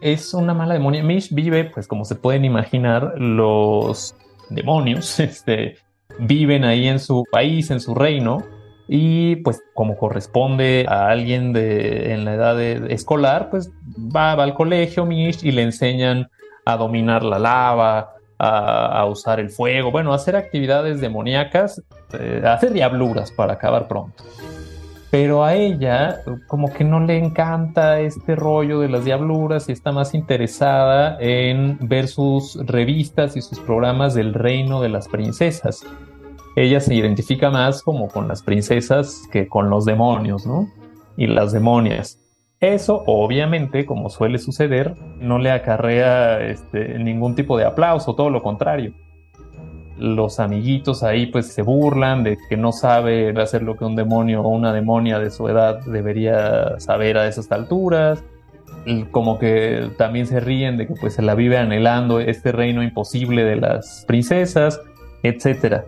es una mala demonia. Mitch vive, pues como se pueden imaginar, los demonios este, viven ahí en su país, en su reino, y pues como corresponde a alguien de, en la edad escolar, pues va, va, al colegio Mitch y le enseñan a dominar la lava, a, usar el fuego, bueno, a hacer actividades demoníacas, eh, hacer diabluras para acabar pronto. Pero a ella como que no le encanta este rollo de las diabluras y está más interesada en ver sus revistas y sus programas del reino de las princesas. Ella se identifica más como con las princesas que con los demonios, ¿no? Y las demonias. Eso, obviamente, como suele suceder, no le acarrea este, ningún tipo de aplauso, todo lo contrario. Los amiguitos ahí pues se burlan de que no sabe hacer lo que un demonio o una demonia de su edad debería saber a esas alturas. Como que también se ríen de que pues se la vive anhelando este reino imposible de las princesas, etc.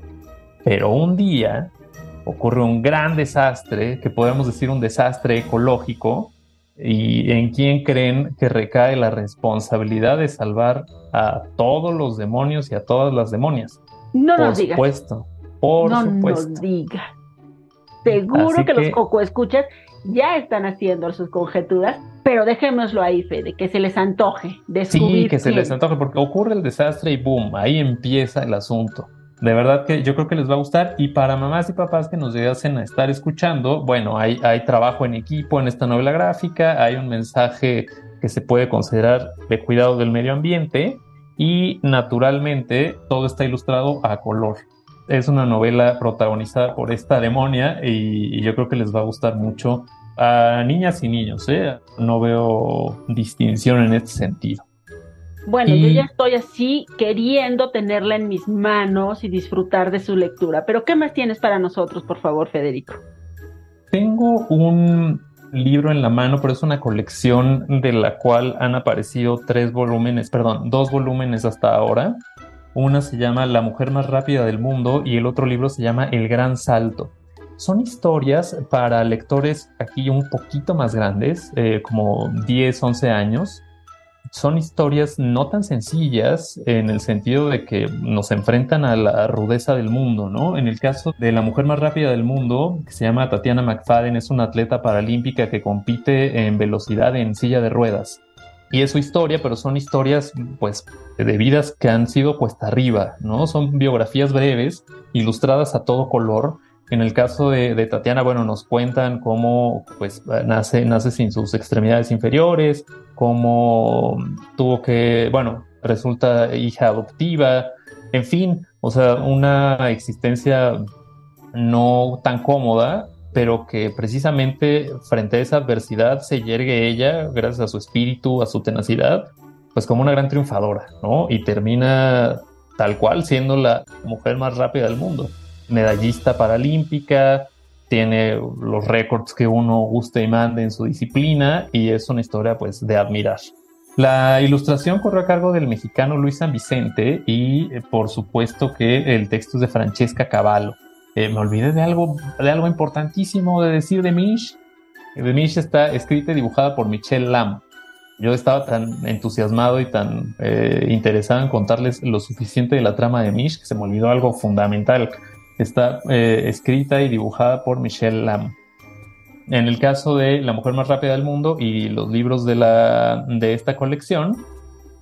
Pero un día ocurre un gran desastre, que podemos decir un desastre ecológico, ¿Y en quién creen que recae la responsabilidad de salvar a todos los demonios y a todas las demonias? No por nos digas. Supuesto, por no supuesto. nos diga. Seguro que, los coco escuchas ya están haciendo sus conjeturas, pero dejémoslo ahí, Fede, que se les antoje descubrir. Sí, que se les antoje, porque ocurre el desastre y boom, ahí empieza el asunto. De verdad que yo creo que les va a gustar. Y para mamás y papás que nos llegasen a estar escuchando, bueno, hay, hay trabajo en equipo en esta novela gráfica, hay un mensaje que se puede considerar de cuidado del medio ambiente y naturalmente todo está ilustrado a color. Es una novela protagonizada por esta demonia y, yo creo que les va a gustar mucho a niñas y niños. ¿eh? No veo distinción en este sentido. Bueno, yo ya estoy así queriendo tenerla en mis manos y disfrutar de su lectura. Pero ¿qué más tienes para nosotros, por favor, Federico? Tengo un libro en la mano, pero es una colección de la cual han aparecido tres volúmenes, perdón, dos volúmenes hasta ahora. Una se llama La mujer más rápida del mundo y el otro libro se llama El gran salto. Son historias para lectores aquí un poquito más grandes, eh, como 10, 11 años, son historias no tan sencillas en el sentido de que nos enfrentan a la rudeza del mundo, ¿no? En el caso de la mujer más rápida del mundo, que se llama Tatiana McFadden, es una atleta paralímpica que compite en velocidad en silla de ruedas. Y es su historia, pero son historias, pues, de vidas que han sido puesta arriba, ¿no? Son biografías breves, ilustradas a todo color, en el caso de, Tatiana, bueno, nos cuentan cómo pues, nace, nace sin sus extremidades inferiores, cómo tuvo que, bueno, resulta hija adoptiva, en fin, o sea, una existencia no tan cómoda, pero que precisamente frente a esa adversidad se yergue ella, gracias a su espíritu, a su tenacidad, pues como una gran triunfadora, ¿no? Y termina tal cual siendo la mujer más rápida del mundo medallista paralímpica, tiene los récords que uno guste y mande en su disciplina y es una historia pues de admirar. La ilustración corrió a cargo del mexicano Luis San Vicente y eh, por supuesto que el texto es de Francesca Cavallo. Eh, me olvidé de algo, de algo importantísimo de decir de Mish. De Mish está escrita y dibujada por Michelle Lam. Yo estaba tan entusiasmado y tan eh, interesado en contarles lo suficiente de la trama de Mish que se me olvidó algo fundamental. Está eh, escrita y dibujada por Michelle Lam. En el caso de La mujer más rápida del mundo y los libros de, la, de esta colección,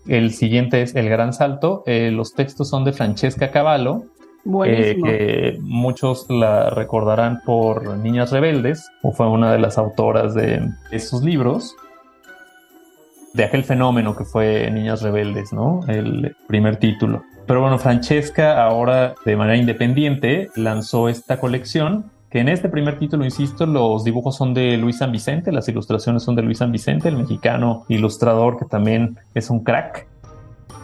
el siguiente es El Gran Salto. Eh, los textos son de Francesca Cavallo, eh, que muchos la recordarán por Niñas Rebeldes, o fue una de las autoras de esos libros, de aquel fenómeno que fue Niñas Rebeldes, ¿no? El primer título. Pero bueno, Francesca ahora de manera independiente lanzó esta colección que en este primer título, insisto, los dibujos son de Luis San Vicente, las ilustraciones son de Luis San Vicente, el mexicano ilustrador que también es un crack.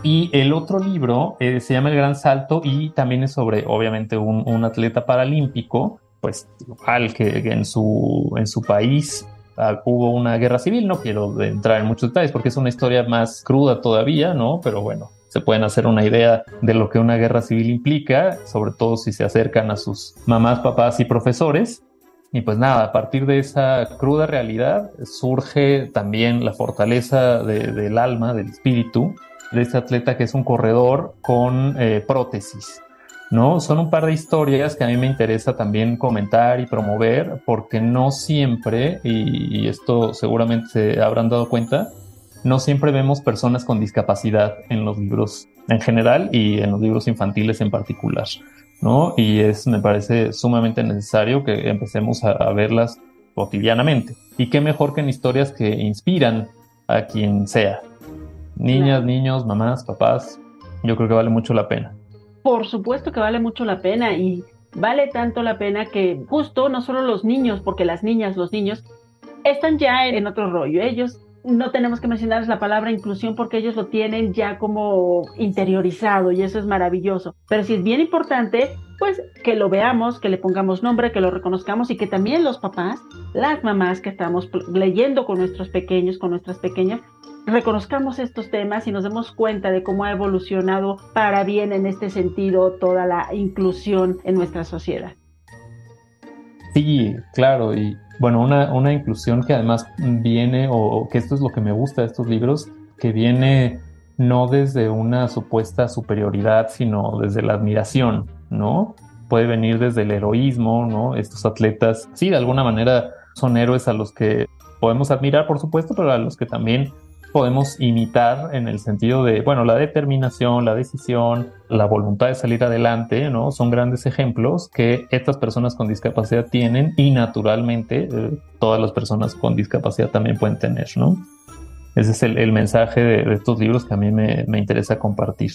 Y el otro libro eh, se llama El Gran Salto y también es sobre, obviamente, un, atleta paralímpico, pues igual que, en, su, en su país ah, hubo una guerra civil, no quiero entrar en muchos detalles porque es una historia más cruda todavía, ¿no? Pero bueno, se pueden hacer una idea de lo que una guerra civil implica, sobre todo si se acercan a sus mamás, papás y profesores. Y pues nada, a partir de esa cruda realidad surge también la fortaleza del alma, del espíritu, de este atleta que es un corredor con eh, prótesis. ¿no? Son un par de historias que a mí me interesa también comentar y promover, porque no siempre, y, y esto seguramente se habrán dado cuenta, no siempre vemos personas con discapacidad en los libros en general y en los libros infantiles en particular, ¿no? Y es, me parece sumamente necesario que empecemos a, verlas cotidianamente. Y qué mejor que en historias que inspiran a quien sea. Niñas, niños, mamás, papás, yo creo que vale mucho la pena. Por supuesto que vale mucho la pena y vale tanto la pena que justo no solo los niños, porque las niñas, los niños, están ya en otro rollo. Ellos no tenemos que mencionarles la palabra inclusión porque ellos lo tienen ya como interiorizado y eso es maravilloso. Pero sí es bien importante, pues que lo veamos, que le pongamos nombre, que lo reconozcamos y que también los papás, las mamás que estamos leyendo con nuestros pequeños, con nuestras pequeñas, reconozcamos estos temas y nos demos cuenta de cómo ha evolucionado para bien en este sentido toda la inclusión en nuestra sociedad. Sí, claro, y bueno, una, una inclusión que además viene, o que esto es lo que me gusta de estos libros, que viene no desde una supuesta superioridad, sino desde la admiración, ¿no? Puede venir desde el heroísmo, ¿no? Estos atletas, sí, de alguna manera son héroes a los que podemos admirar, por supuesto, pero a los que también podemos imitar en el sentido de, bueno, la determinación, la decisión, la voluntad de salir adelante, ¿no? Son grandes ejemplos que estas personas con discapacidad tienen y naturalmente eh, todas las personas con discapacidad también pueden tener, ¿no? Ese es el, mensaje de, estos libros que a mí me, me interesa compartir.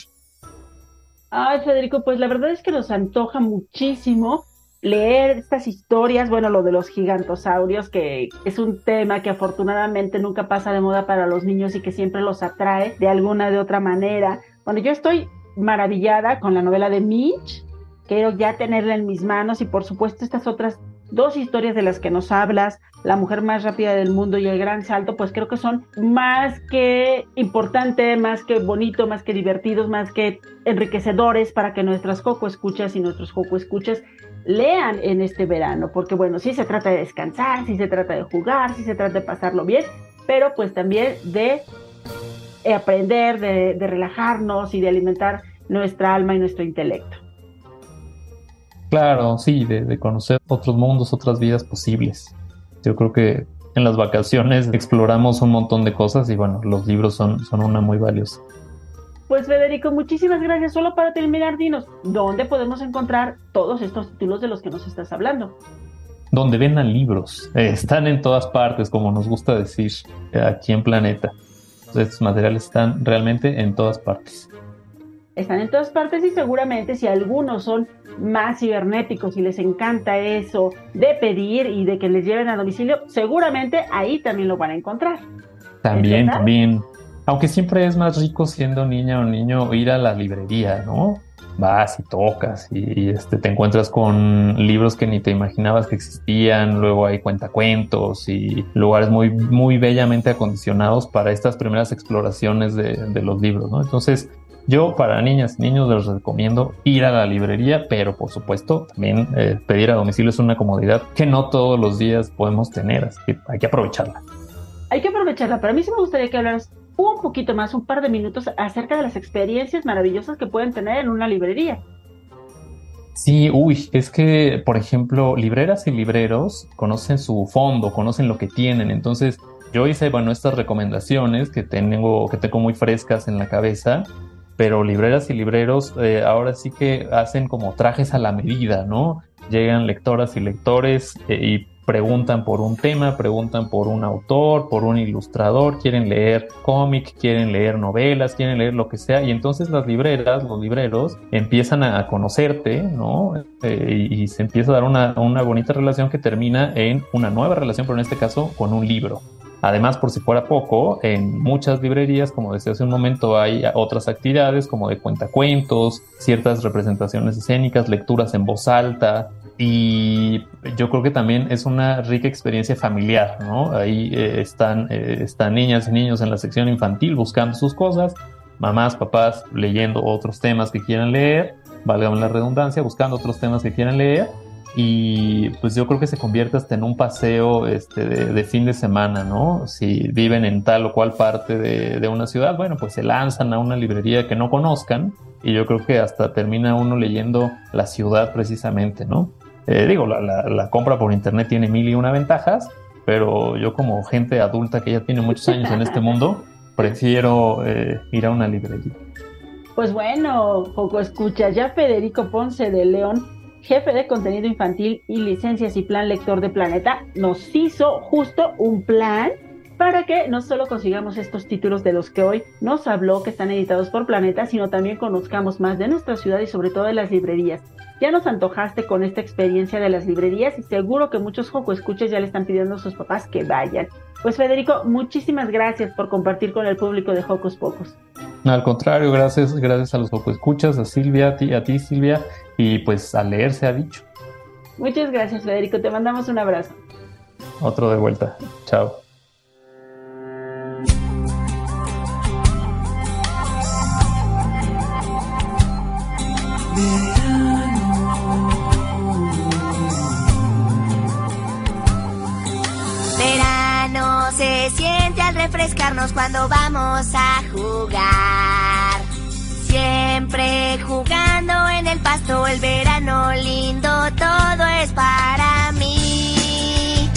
Ay, Federico, pues la verdad es que nos antoja muchísimo leer estas historias, bueno, lo de los gigantosaurios, que es un tema que afortunadamente nunca pasa de moda para los niños y que siempre los atrae de alguna de otra manera. Bueno, yo estoy maravillada con la novela de Mitch, quiero ya tenerla en mis manos y por supuesto estas otras dos historias de las que nos hablas, La mujer más rápida del mundo y El gran salto, pues creo que son más que importante, más que bonito, más que divertidos, más que enriquecedores para que nuestras Joco escuchas y nuestros Joco escuchas lean en este verano, porque bueno, sí se trata de descansar, sí se trata de jugar, sí se trata de pasarlo bien, pero pues también de aprender, de, de relajarnos y de alimentar nuestra alma y nuestro intelecto. Claro, sí, de, conocer otros mundos, otras vidas posibles. Yo creo que en las vacaciones exploramos un montón de cosas y bueno, los libros son, son una muy valiosa. Pues Federico, muchísimas gracias. Solo para terminar, dinos, ¿dónde podemos encontrar todos estos títulos de los que nos estás hablando? Donde vendan libros. Eh, están en todas partes, como nos gusta decir eh, aquí en Planeta. Estos materiales están realmente en todas partes. Están en todas partes y seguramente si algunos son más cibernéticos y les encanta eso de pedir y de que les lleven a domicilio, seguramente ahí también lo van a encontrar. También, también. Aunque siempre es más rico siendo niña o niño ir a la librería, ¿no? Vas y tocas y, este, te encuentras con libros que ni te imaginabas que existían, luego hay cuentacuentos y lugares muy, muy bellamente acondicionados para estas primeras exploraciones de, de los libros, ¿no? Entonces, yo para niñas y niños les recomiendo ir a la librería, pero por supuesto también eh, pedir a domicilio es una comodidad que no todos los días podemos tener, así que hay que aprovecharla. Hay que aprovecharla, pero a mí sí me gustaría que hablaras un poquito más, un par de minutos acerca de las experiencias maravillosas que pueden tener en una librería. Sí, uy, es que, por ejemplo, libreras y libreros conocen su fondo, conocen lo que tienen, entonces yo hice, bueno, estas recomendaciones que tengo, que tengo muy frescas en la cabeza pero libreras y libreros eh, ahora sí que hacen como trajes a la medida, ¿no? Llegan lectoras y lectores eh, y preguntan por un tema, preguntan por un autor, por un ilustrador, quieren leer cómic, quieren leer novelas, quieren leer lo que sea, y entonces las libreras, los libreros, empiezan a conocerte, ¿no? Eh, y, se empieza a dar una, una bonita relación que termina en una nueva relación, pero en este caso con un libro. Además, por si fuera poco, en muchas librerías, como decía hace un momento, hay otras actividades como de cuentacuentos, ciertas representaciones escénicas, lecturas en voz alta, y yo creo que también es una rica experiencia familiar, ¿no? Ahí eh, están, eh, están niñas y niños en la sección infantil buscando sus cosas, mamás, papás leyendo otros temas que quieran leer, valga la redundancia, buscando otros temas que quieran leer, y pues yo creo que se convierte hasta en un paseo este, de, fin de semana, ¿no? Si viven en tal o cual parte de, una ciudad, bueno, pues se lanzan a una librería que no conozcan y yo creo que hasta termina uno leyendo la ciudad precisamente, ¿no? Eh, digo, la, compra por internet tiene mil y una ventajas, pero yo como gente adulta que ya tiene muchos años en este mundo, prefiero eh, ir a una librería. Pues bueno, poco escucha, ya Federico Ponce de León jefe de contenido infantil y licencias y plan lector de Planeta, nos hizo justo un plan para que no solo consigamos estos títulos de los que hoy nos habló, que están editados por Planeta, sino también conozcamos más de nuestra ciudad y sobre todo de las librerías. Ya nos antojaste con esta experiencia de las librerías y seguro que muchos Joco Escuchas ya le están pidiendo a sus papás que vayan. Pues Federico, muchísimas gracias por compartir con el público de Jocos Pocos. Al contrario, gracias, gracias a los Joco Escuchas, a Silvia, a ti, a ti Silvia, y pues a leer se ha dicho. Muchas gracias Federico, te mandamos un abrazo. Otro de vuelta, chao. Verano se siente al refrescarnos cuando vamos a jugar. Siempre jugando en el pasto, el verano lindo, todo es para mí.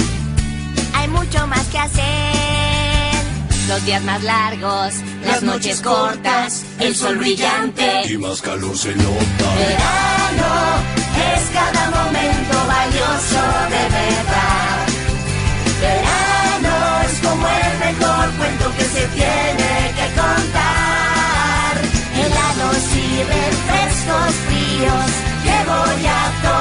Hay mucho más que hacer. Los días más largos, las noches cortas, el sol brillante y más calor se nota. Verano es cada momento valioso de verdad. Verano es como el mejor cuento que se tiene que contar. Helados y refrescos fríos que voy a tomar.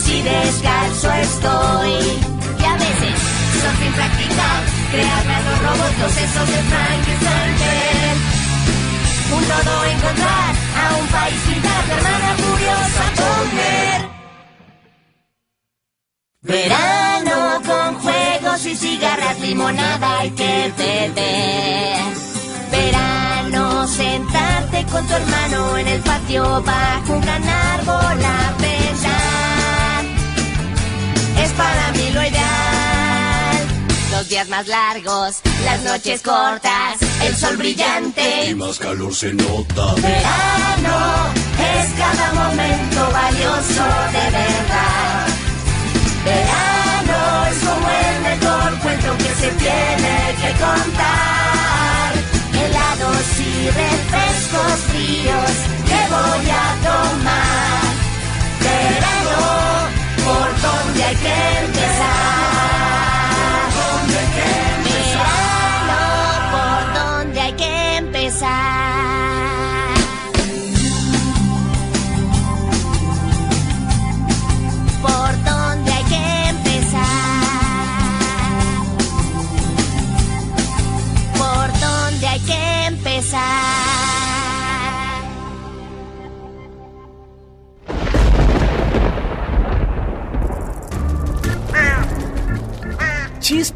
Pies y descalzo estoy. Y a veces, son sin practicar, crear los robots, esos de Frankenstein. Un todo encontrar, a un país pintar, la hermana furiosa comer. Verano con juegos y cigarras, limonada y que beber. Verano, sentarte con tu hermano en el patio bajo un gran árbol a pensar. Para mí lo ideal. Los días más largos, las noches cortas, el sol brillante. Y más calor se nota. Verano es cada momento valioso de verdad. Verano es como el mejor cuento que se tiene que contar. Helados y refrescos fríos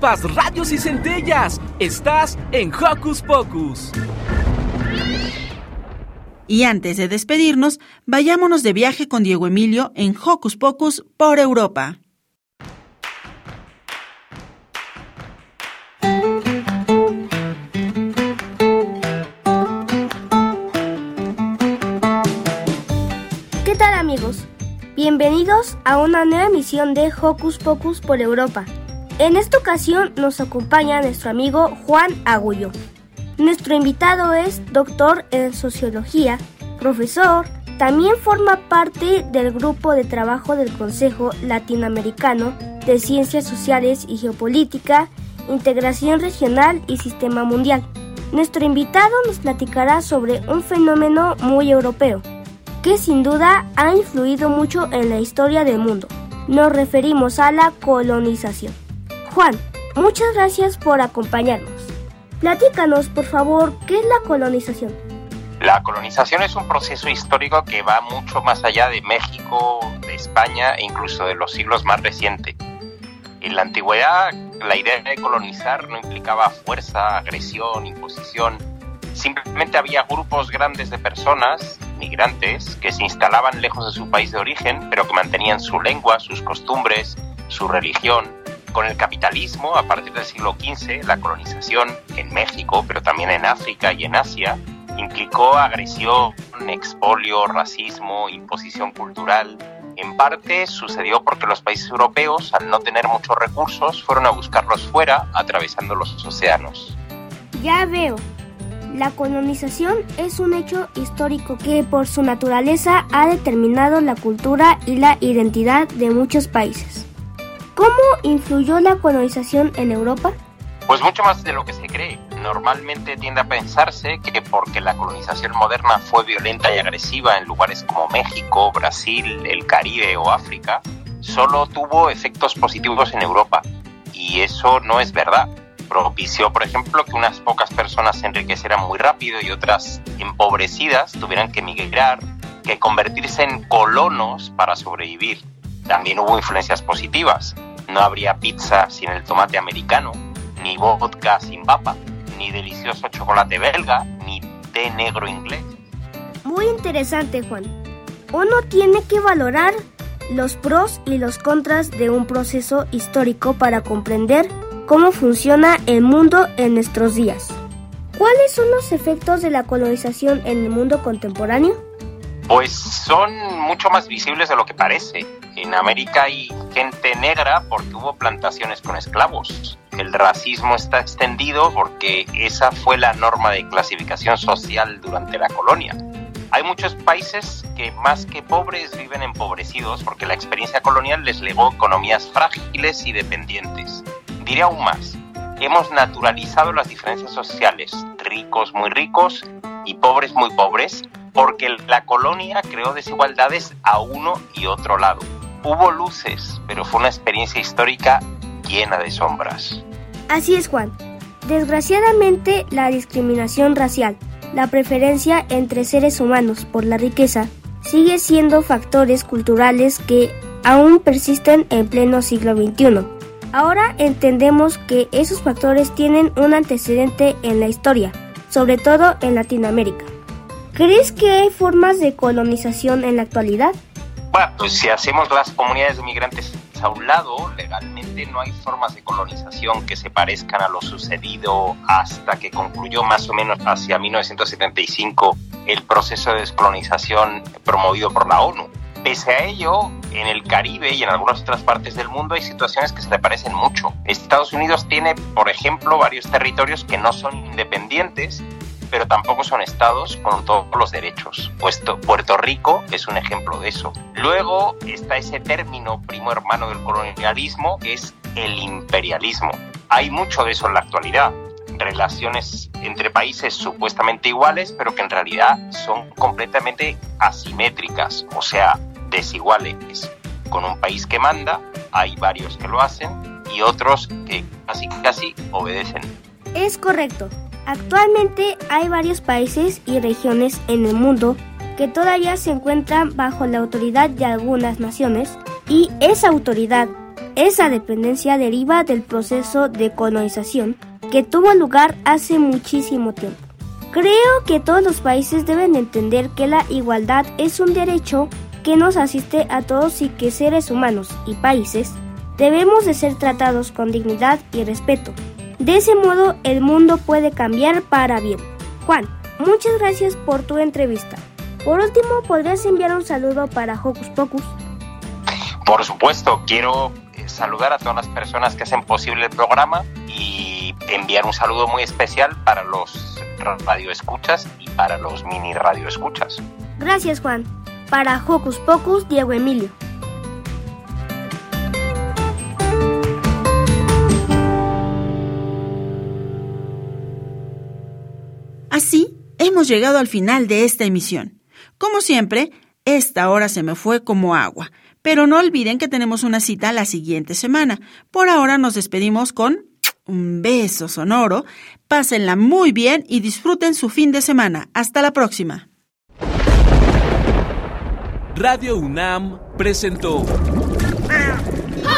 Chispas, radios y centellas. Estás en Hocus Pocus. Y antes de despedirnos, vayámonos de viaje con Diego Emilio en Hocus Pocus por Europa. ¿Qué tal amigos? Bienvenidos a una nueva emisión de Hocus Pocus por Europa. En esta ocasión nos acompaña nuestro amigo Juan Agullo. Nuestro invitado es doctor en sociología, profesor, también forma parte del grupo de trabajo del Consejo Latinoamericano de Ciencias Sociales y Geopolítica, Integración Regional y Sistema Mundial. Nuestro invitado nos platicará sobre un fenómeno muy europeo, que sin duda ha influido mucho en la historia del mundo. Nos referimos a la colonización. Juan, muchas gracias por acompañarnos. Platícanos, por favor, ¿qué es la colonización? La colonización es un proceso histórico que va mucho más allá de México, de España e incluso de los siglos más recientes. En la antigüedad, la idea de colonizar no implicaba fuerza, agresión, imposición. Simplemente había grupos grandes de personas, migrantes, que se instalaban lejos de su país de origen, pero que mantenían su lengua, sus costumbres, su religión. Con el capitalismo, a partir del siglo XV, la colonización en México, pero también en África y en Asia, implicó agresión, expolio, racismo, imposición cultural. En parte sucedió porque los países europeos, al no tener muchos recursos, fueron a buscarlos fuera, atravesando los océanos. Ya veo. La colonización es un hecho histórico que por su naturaleza ha determinado la cultura y la identidad de muchos países. ¿Cómo influyó la colonización en Europa? Pues mucho más de lo que se cree. Normalmente tiende a pensarse que porque la colonización moderna fue violenta y agresiva en lugares como México, Brasil, el Caribe o África, solo tuvo efectos positivos en Europa. Y eso no es verdad. Propició, por ejemplo, que unas pocas personas se enriquecieran muy rápido y otras empobrecidas tuvieran que emigrar, que convertirse en colonos para sobrevivir. También hubo influencias positivas. No habría pizza sin el tomate americano, ni vodka sin papa, ni delicioso chocolate belga, ni té negro inglés. Muy interesante, Juan. Uno tiene que valorar los pros y los contras de un proceso histórico para comprender cómo funciona el mundo en nuestros días. ¿Cuáles son los efectos de la colonización en el mundo contemporáneo? Pues son mucho más visibles de lo que parece. En América hay gente negra porque hubo plantaciones con esclavos. El racismo está extendido porque esa fue la norma de clasificación social durante la colonia. Hay muchos países que más que pobres viven empobrecidos porque la experiencia colonial les legó economías frágiles y dependientes. Diré aún más, hemos naturalizado las diferencias sociales, ricos muy ricos y pobres muy pobres, porque la colonia creó desigualdades a uno y otro lado. Hubo luces, pero fue una experiencia histórica llena de sombras. Así es, Juan. Desgraciadamente, la discriminación racial, la preferencia entre seres humanos por la riqueza, sigue siendo factores culturales que aún persisten en pleno siglo XXI. Ahora entendemos que esos factores tienen un antecedente en la historia, sobre todo en Latinoamérica. ¿Crees que hay formas de colonización en la actualidad? Bueno, pues si hacemos las comunidades de migrantes a un lado, legalmente no hay formas de colonización que se parezcan a lo sucedido hasta que concluyó más o menos hacia 1975 el proceso de descolonización promovido por la ONU. Pese a ello, en el Caribe y en algunas otras partes del mundo hay situaciones que se le parecen mucho. Estados Unidos tiene, por ejemplo, varios territorios que no son independientes pero tampoco son estados con todos los derechos. Puerto Rico es un ejemplo de eso. Luego está ese término primo hermano del colonialismo, que es el imperialismo. Hay mucho de eso en la actualidad. Relaciones entre países supuestamente iguales, pero que en realidad son completamente asimétricas, o sea, desiguales. Con un país que manda, hay varios que lo hacen y otros que casi casi obedecen. Es correcto. Actualmente hay varios países y regiones en el mundo que todavía se encuentran bajo la autoridad de algunas naciones y esa autoridad, esa dependencia deriva del proceso de colonización que tuvo lugar hace muchísimo tiempo. Creo que todos los países deben entender que la igualdad es un derecho que nos asiste a todos y que seres humanos y países debemos de ser tratados con dignidad y respeto de ese modo el mundo puede cambiar para bien. Juan, muchas gracias por tu entrevista. Por último, ¿podrías enviar un saludo para Hocus Pocus? Por supuesto, quiero eh, saludar a todas las personas que hacen posible el programa y enviar un saludo muy especial para los radioescuchas y para los mini radioescuchas. Gracias, Juan. Para Hocus Pocus, Diego Emilio. Así, hemos llegado al final de esta emisión. Como siempre, esta hora se me fue como agua, pero no olviden que tenemos una cita la siguiente semana. Por ahora nos despedimos con un beso sonoro, pásenla muy bien y disfruten su fin de semana. Hasta la próxima. Radio UNAM presentó